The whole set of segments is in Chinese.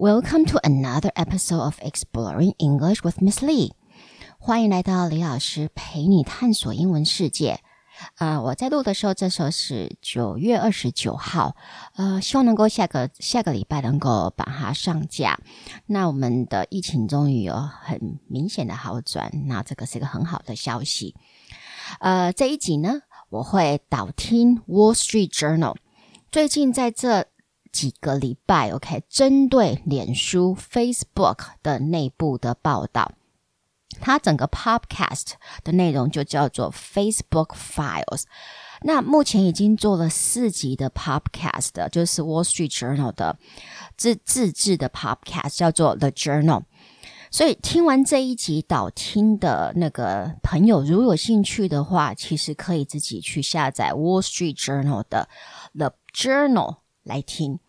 Welcome to another episode of Exploring English with Miss Lee。欢迎来到李老师陪你探索英文世界。呃，我在录的时候，这时候是九月二十九号。呃，希望能够下个下个礼拜能够把它上架。那我们的疫情终于有很明显的好转，那这个是一个很好的消息。呃，这一集呢，我会导听 Wall Street Journal。最近在这几个礼拜，OK，针对脸书 Facebook 的内部的报道，它整个 Podcast 的内容就叫做 Facebook Files。那目前已经做了四集的 Podcast，就是 Wall Street Journal 的自自制的 Podcast，叫做 The Journal。所以听完这一集导听的那个朋友，如果有兴趣的话，其实可以自己去下载 Wall Street Journal 的 The Journal。来听，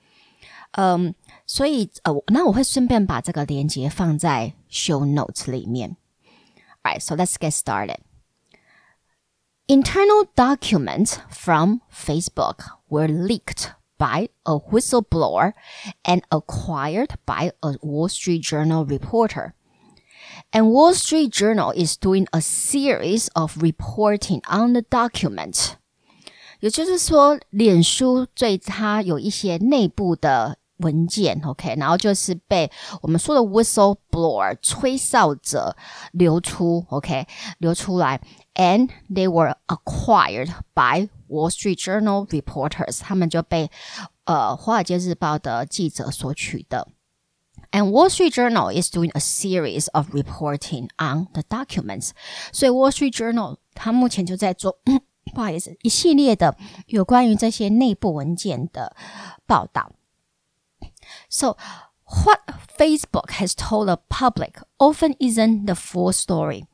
嗯，所以呃，那我会顺便把这个链接放在 show notes 里面。Alright, so let's get started. Internal documents from Facebook were leaked by a whistleblower and acquired by a Wall Street Journal reporter. And Wall Street Journal is doing a series of reporting on the document. 也就是说，脸书对它有一些内部的文件，OK，然后就是被我们说的 whistleblower 吹哨者流出，OK，流出来，and they were acquired by Wall Street Journal reporters，他们就被呃华尔街日报的记者所取得，and Wall Street Journal is doing a series of reporting on the documents，所以 Wall Street Journal 它目前就在做。 不好意思，一系列的有关于这些内部文件的报道。So, what Facebook has told the public often isn't the full story.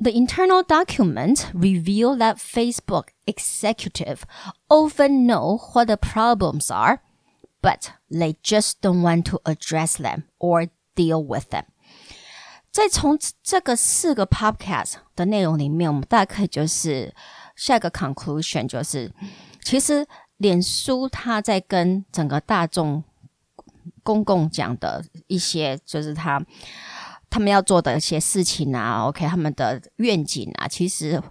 The internal documents reveal that Facebook executives often know what the problems are, but they just don't want to address them or deal with them. 在从这个四个 podcast 的内容里面，我们大概就是 下一个 conclusion 就是，其实脸书它在跟整个大众公共讲的一些，就是他他们要做的一些事情啊，OK，他们的愿景啊，其实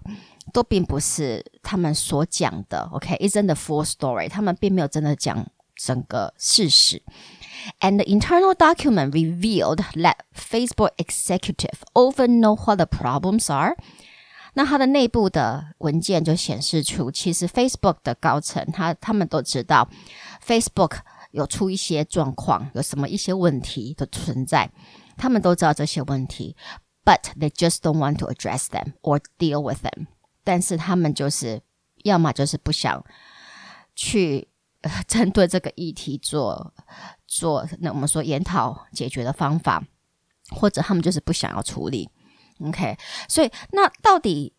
都并不是他们所讲的，OK，isn't the full story，他们并没有真的讲整个事实。And the internal document revealed that Facebook executive often know what the problems are. 那它的内部的文件就显示出，其实 Facebook 的高层他他们都知道 Facebook 有出一些状况，有什么一些问题的存在，他们都知道这些问题，but they just don't want to address them or deal with them。但是他们就是要么就是不想去。针对这个议题做做，那我们说研讨解决的方法，或者他们就是不想要处理，OK？所以那到底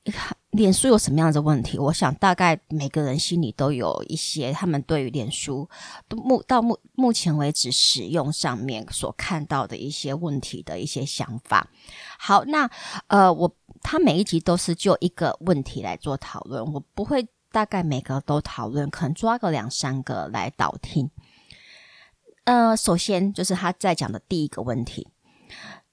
脸书有什么样的问题？我想大概每个人心里都有一些，他们对于脸书目到目目前为止使用上面所看到的一些问题的一些想法。好，那呃，我他每一集都是就一个问题来做讨论，我不会。大概每个都讨论，可能抓个两三个来导听。呃，首先就是他在讲的第一个问题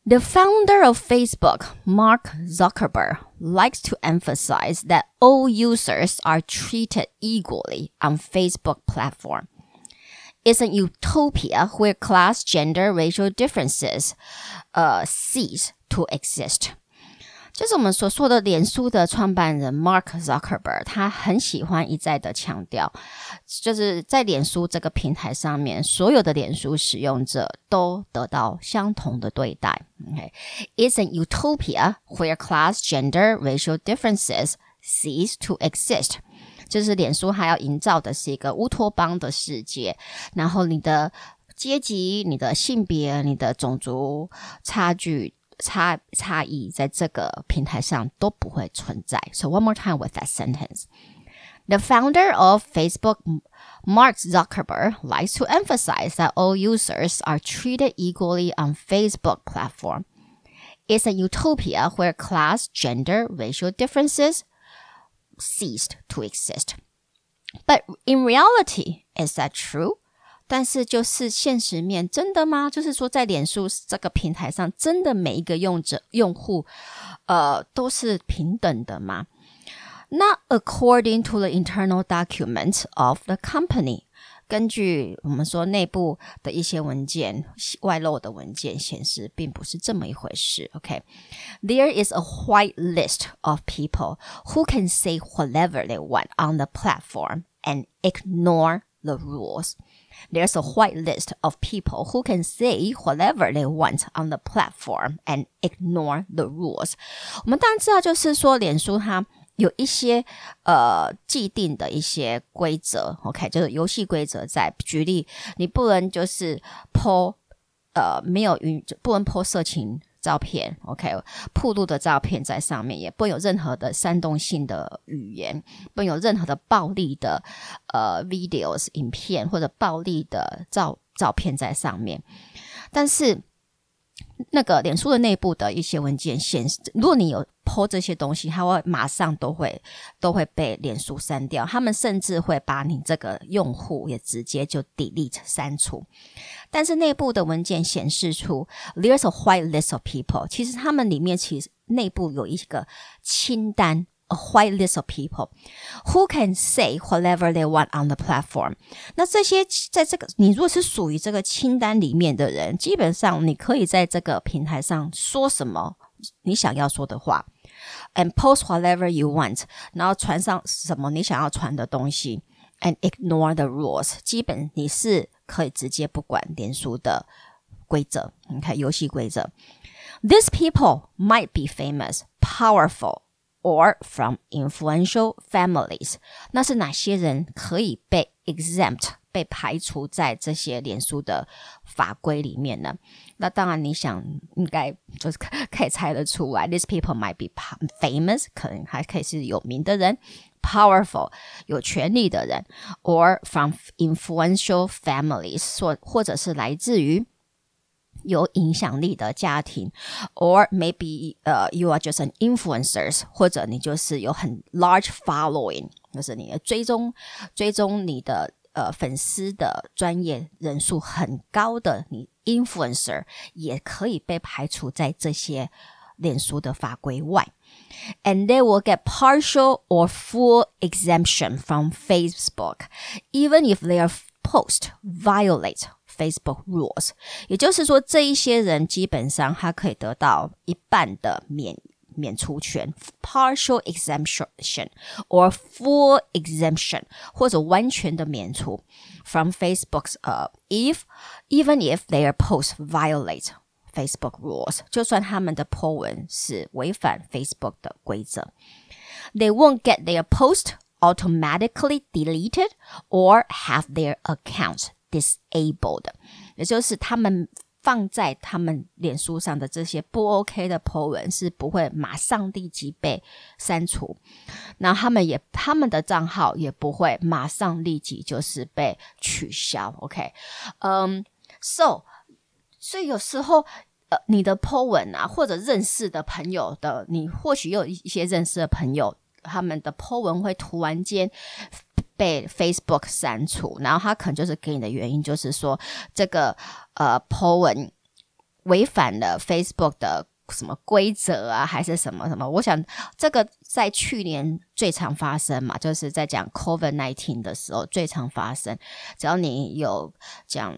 ：The founder of Facebook, Mark Zuckerberg, likes to emphasize that all users are treated equally on Facebook platform. It's a utopia where class, gender, racial differences, uh, cease to exist. 就是我们所说的脸书的创办人 Mark Zuckerberg，他很喜欢一再的强调，就是在脸书这个平台上面，所有的脸书使用者都得到相同的对待。Okay，It's an utopia where class, gender, racial differences cease to exist。就是脸书还要营造的是一个乌托邦的世界，然后你的阶级、你的性别、你的种族差距。差差异在这个平台上都不会存在。So one more time with that sentence. The founder of Facebook, Mark Zuckerberg, likes to emphasize that all users are treated equally on Facebook platform. It's a utopia where class, gender, racial differences ceased to exist. But in reality, is that true? 但是就是现实面，真的吗？就是说，在脸书这个平台上，真的每一个用者用户，呃，都是平等的吗？Not according to the internal documents of the company. 根据我们说内部的一些文件外露的文件显示，并不是这么一回事。OK，there、okay? is a white list of people who can say whatever they want on the platform and ignore the rules. There's a white list of people who can say whatever they want on the platform and ignore the rules. 我们当然知道，就是说，脸书它。有一些呃既定的一些规则，OK，就是游戏规则在。举例，你不能就是 po 呃没有允不能 po 色情 照片，OK，铺路的照片在上面，也不有任何的煽动性的语言，不有任何的暴力的呃 videos 影片或者暴力的照照片在上面，但是。那个脸书的内部的一些文件显示，如果你有 po 这些东西，它会马上都会都会被脸书删掉。他们甚至会把你这个用户也直接就 delete 删除。但是内部的文件显示出，there's a white list of people，其实他们里面其实内部有一个清单。A white list of people who can say whatever they want on the platform。那这些在这个你如果是属于这个清单里面的人，基本上你可以在这个平台上说什么你想要说的话，and post whatever you want，然后传上什么你想要传的东西，and ignore the rules。基本你是可以直接不管脸书的规则，你看游戏规则。These people might be famous, powerful. or from influential families，那是哪些人可以被 exempt 被排除在这些脸书的法规里面呢？那当然，你想应该就是可以猜得出来，these people might be famous，可能还可以是有名的人，powerful 有权力的人，or from influential families，或或者是来自于。 有影响力的家庭，or maybe 呃、uh,，you are just an influencers，或者你就是有很 large following，就是你的追踪追踪你的呃粉丝的专业人数很高的，你 influencer 也可以被排除在这些脸书的法规外，and they will get partial or full exemption from Facebook, even if their post violate Facebook rules，也就是说，这一些人基本上他可以得到一半的免免除权 （partial exemption） or full exemption，或者完全的免除 from Facebook's 呃、uh,，if even if their posts violate Facebook rules，就算他们的 po 文是违反 Facebook 的规则，they won't get their post automatically deleted or have their accounts disabled，也就是他们放在他们脸书上的这些不 OK 的 po 文是不会马上立即被删除，那他们也他们的账号也不会马上立即就是被取消。OK，嗯、，so 所以有时候呃你的 po 文啊，或者认识的朋友的，你或许有一些认识的朋友，他们的 po 文会突然间。被 Facebook 删除，然后他可能就是给你的原因，就是说这个呃 po 文违反了 Facebook 的什么规则啊，还是什么什么？我想这个在去年最常发生嘛，就是在讲 Covid nineteen 的时候最常发生。只要你有讲。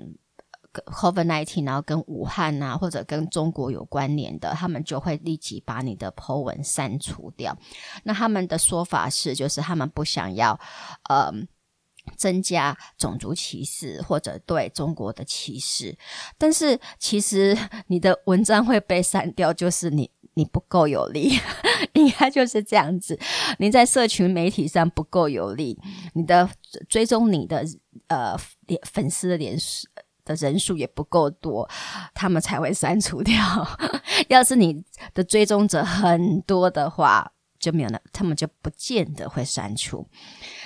COVID-19，然后跟武汉啊，或者跟中国有关联的，他们就会立即把你的 po 文删除掉。那他们的说法是，就是他们不想要，呃，增加种族歧视或者对中国的歧视。但是其实你的文章会被删掉，就是你你不够有力，应该就是这样子。你在社群媒体上不够有力，你的追踪你的呃粉丝的脸。的人数也不够多，他们才会删除掉。要是你的追踪者很多的话，就没有了，他们就不见得会删除。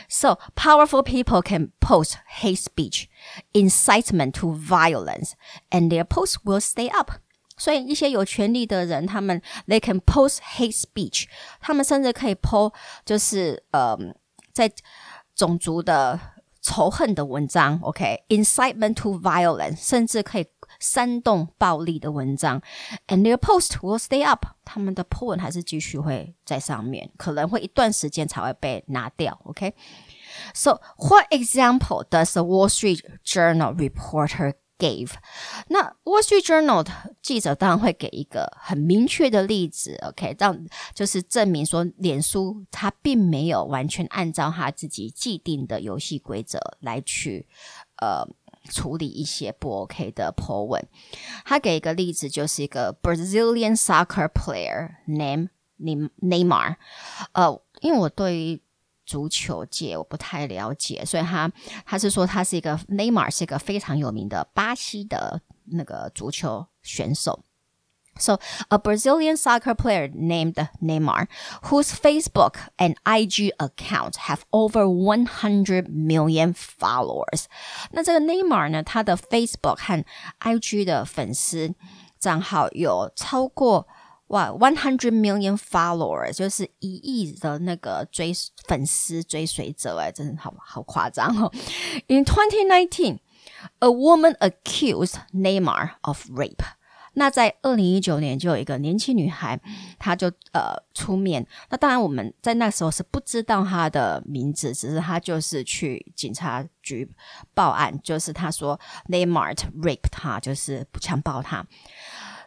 So powerful people can post hate speech, incitement to violence, and their posts will stay up. 所以一些有权力的人，他们 they can post hate speech，他们甚至可以 po 就是呃，在种族的。仇恨的文章，OK，incitement、okay? to violence，甚至可以煽动暴力的文章，and their post will stay up，他们的 po 文还是继续会在上面，可能会一段时间才会被拿掉，OK。So what example does the Wall Street Journal reporter gave？那 Wall Street Journal 记者当然会给一个很明确的例子，OK，让就是证明说，脸书它并没有完全按照他自己既定的游戏规则来去呃处理一些不 OK 的 po 文。他给一个例子，就是一个 Brazilian soccer player named Neymar。呃，因为我对于足球界我不太了解，所以他他是说他是一个 Neymar 是一个非常有名的巴西的那个足球选手。So a Brazilian soccer player named Neymar, whose Facebook and IG account have over 100 million followers。那这个 Neymar 呢，他的 Facebook 和 IG 的粉丝账号有超过。哇，one hundred million followers 就是一亿的那个追粉丝追随者哎，真的好好夸张哦。In twenty nineteen, a woman accused Neymar of rape。那在二零一九年就有一个年轻女孩，她就呃出面。那当然我们在那时候是不知道她的名字，只是她就是去警察局报案，就是她说 Neymar raped 她，就是强暴她。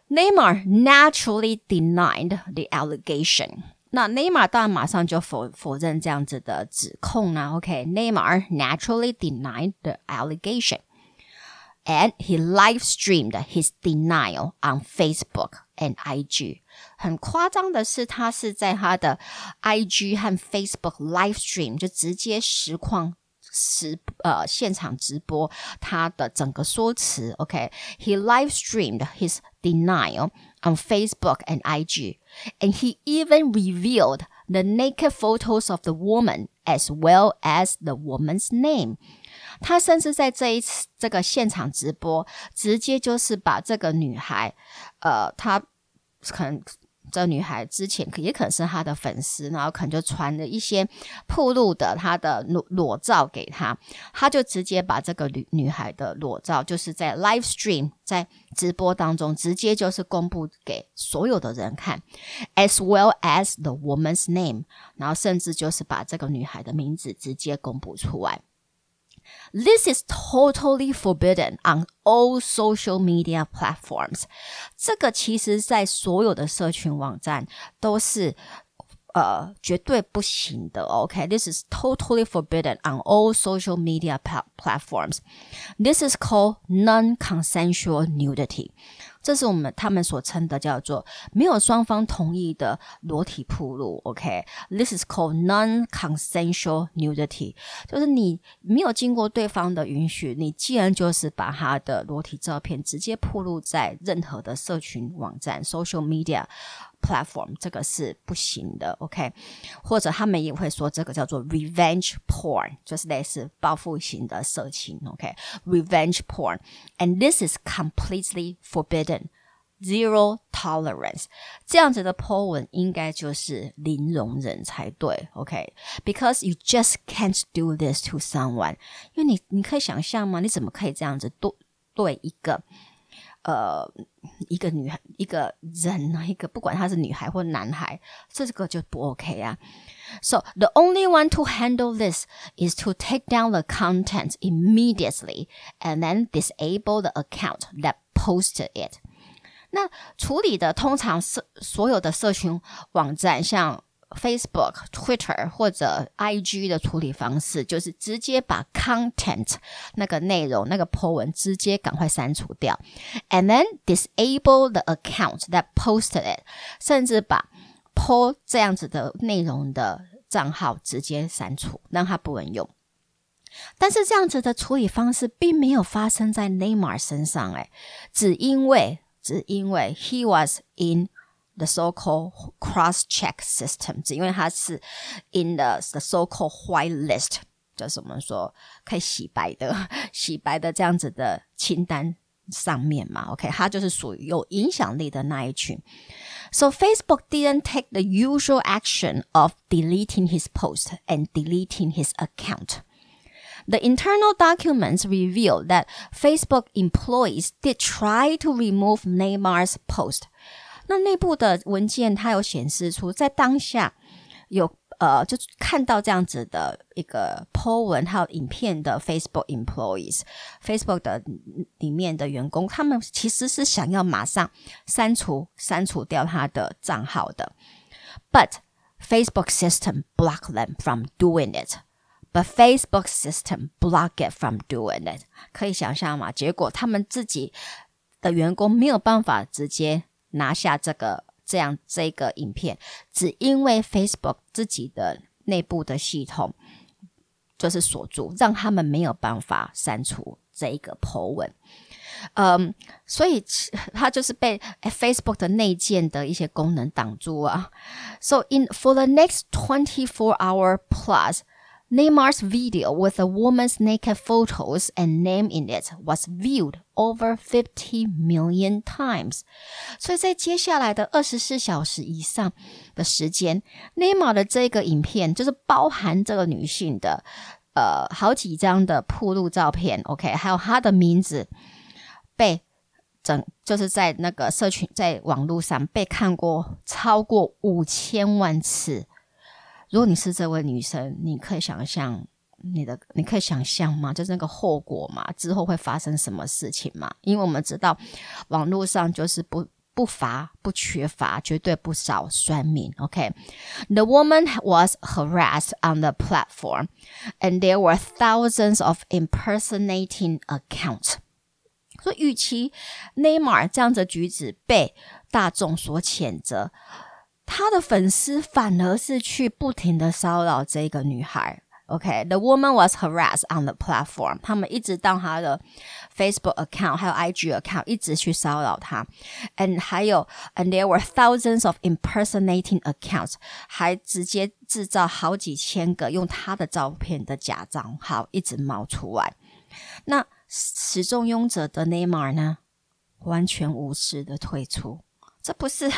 Neymar naturally denied the allegation。那 Neymar 当然马上就否否认这样子的指控呢。OK，Neymar naturally denied the allegation, and he live streamed his denial on Facebook and IG。很夸张的是，他是在他的 IG 和 Facebook live stream 就直接实况。实呃现场直播他的整个说辞，OK，he、okay? live streamed his denial on Facebook and IG, and he even revealed the naked photos of the woman as well as the woman's name。他甚至在这一次这个现场直播，直接就是把这个女孩，呃，他可能。 这女孩之前可也可能是她的粉丝，然后可能就传了一些暴露的她的裸裸照给她，她就直接把这个女女孩的裸照，就是在 live stream 在直播当中直接就是公布给所有的人看，as well as the woman's name，然后甚至就是把这个女孩的名字直接公布出来。This is totally forbidden on all social media platforms。这个其实在所有的社群网站都是呃绝对不行的。OK，this is totally forbidden on all social media platforms。This is called non-consensual nudity。 这是我们他们所称的叫做没有双方同意的裸体铺露，OK？This is called non-consensual nudity，就是你没有经过对方的允许，你既然就是把他的裸体照片直接铺露在任何的社群网站 （social media platform），这个是不行的，OK？或者他们也会说这个叫做 revenge porn，就是类似报复型的色情，OK？Revenge porn，and this is completely forbidden。Zero tolerance，这样子的 po 文应该就是零容忍才对，OK？Because you just can't do this to someone，因为你你可以想象吗？你怎么可以这样子对对一个呃一个女孩一个人呢？一个不管他是女孩或男孩，这个就不 OK 啊。So the only one to handle this is to take down the content immediately and then disable the account that posted it。 那处理的通常是所有的社群网站，像 Facebook、Twitter 或者 IG 的处理方式，就是直接把 content 那个内容那个 po 文直接赶快删除掉，and then disable the account that posted it，甚至把 po 这样子的内容的账号直接删除，让它不能用。但是这样子的处理方式并没有发生在 Neymar 身上，诶，只因为只因为 he was in the so-called cross-check system，只因为他是 in the the so-called white list，就是我们说可以洗白的洗白的这样子的清单上面嘛，OK，他就是属于有影响力的那一群。So Facebook didn't take the usual action of deleting his post and deleting his account. The internal documents reveal that Facebook employees did try to remove Neymar's post. 那内部的文件它有显示出，在当下有呃，就看到这样子的一个 po 文还有影片的 Facebook employees，Facebook 的里面的员工，他们其实是想要马上删除删除掉他的账号的，but Facebook system block them from doing it。 But Facebook system block it from doing it，可以想象吗？结果他们自己的员工没有办法直接拿下这个这样这个影片，只因为 Facebook 自己的内部的系统就是锁住，让他们没有办法删除这一个 po 文。嗯，所以他就是被 Facebook 的内建的一些功能挡住啊。So in for the next twenty four hour plus. Neymar's video with a woman's naked photos and name in it was viewed over 50 million times. 所以在接下来的二十四小时以上的时间，Neymar 的这个影片就是包含这个女性的呃好几张的铺路照片，OK，还有她的名字被整就是在那个社群在网络上被看过超过五千万次。如果你是这位女生，你可以想象你的，你可以想象吗？就是那个后果嘛，之后会发生什么事情嘛？因为我们知道，网络上就是不不乏不缺乏，绝对不少酸民。OK，the、woman was harassed on the platform, and there were thousands of impersonating accounts。所以，与其内马尔这样的举止被大众所谴责。他的粉丝反而是去不停的骚扰这个女孩。OK，the、okay? woman was harassed on the platform。他们一直到她的 Facebook account 还有 IG account 一直去骚扰她。And 还有，and there were thousands of impersonating accounts，还直接制造好几千个用她的照片的假账号一直冒出来。那始终拥者的 Neymar 呢，完全无视的退出。这不是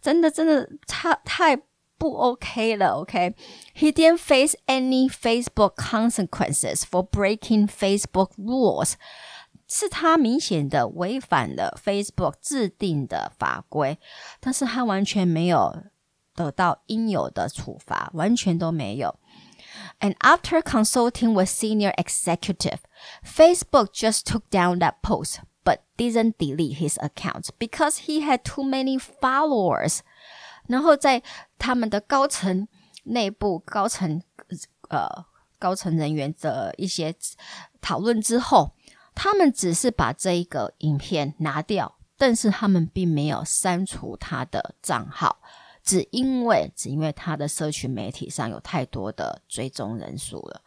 真的，真的太太不 OK 了。OK，he、okay? didn't face any Facebook consequences for breaking Facebook rules，是他明显的违反了 Facebook 制定的法规，但是他完全没有得到应有的处罚，完全都没有。And after consulting with senior executive, Facebook just took down that post. But didn't delete his account because he had too many followers。然后在他们的高层内部、高层呃高层人员的一些讨论之后，他们只是把这一个影片拿掉，但是他们并没有删除他的账号，只因为只因为他的社群媒体上有太多的追踪人数了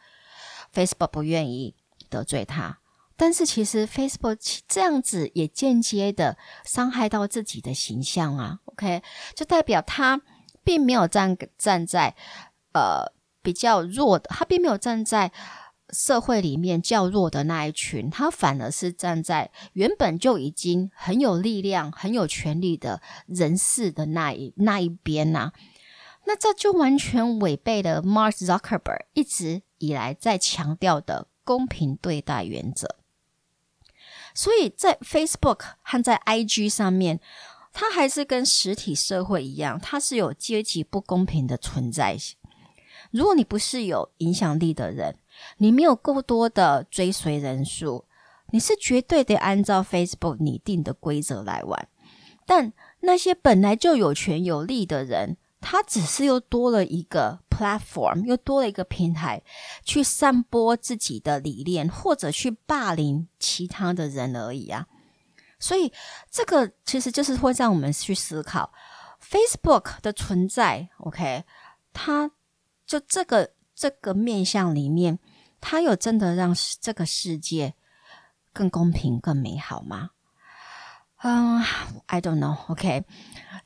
，Facebook 不愿意得罪他。但是其实 Facebook 这样子也间接的伤害到自己的形象啊，OK，就代表他并没有站站在呃比较弱的，他并没有站在社会里面较弱的那一群，他反而是站在原本就已经很有力量、很有权力的人士的那一那一边呐、啊。那这就完全违背了 Mark Zuckerberg 一直以来在强调的公平对待原则。所以在 Facebook 和在 IG 上面，它还是跟实体社会一样，它是有阶级不公平的存在。如果你不是有影响力的人，你没有够多的追随人数，你是绝对得按照 Facebook 拟定的规则来玩。但那些本来就有权有利的人，他只是又多了一个 platform，又多了一个平台，去散播自己的理念，或者去霸凌其他的人而已啊。所以这个其实就是会让我们去思考 Facebook 的存在。OK，它就这个这个面向里面，它有真的让这个世界更公平、更美好吗？嗯、，I don't know。OK。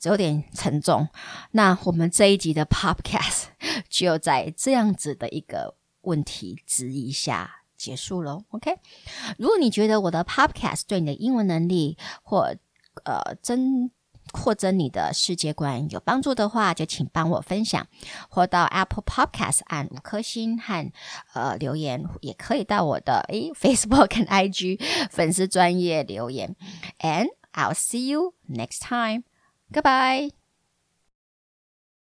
有点沉重，那我们这一集的 Podcast 就在这样子的一个问题质疑下结束了。OK，如果你觉得我的 Podcast 对你的英文能力或呃增扩增你的世界观有帮助的话，就请帮我分享，或到 Apple Podcast 按五颗星和呃留言，也可以到我的诶 Facebook 跟 IG 粉丝专业留言。And I'll see you next time. Goodbye.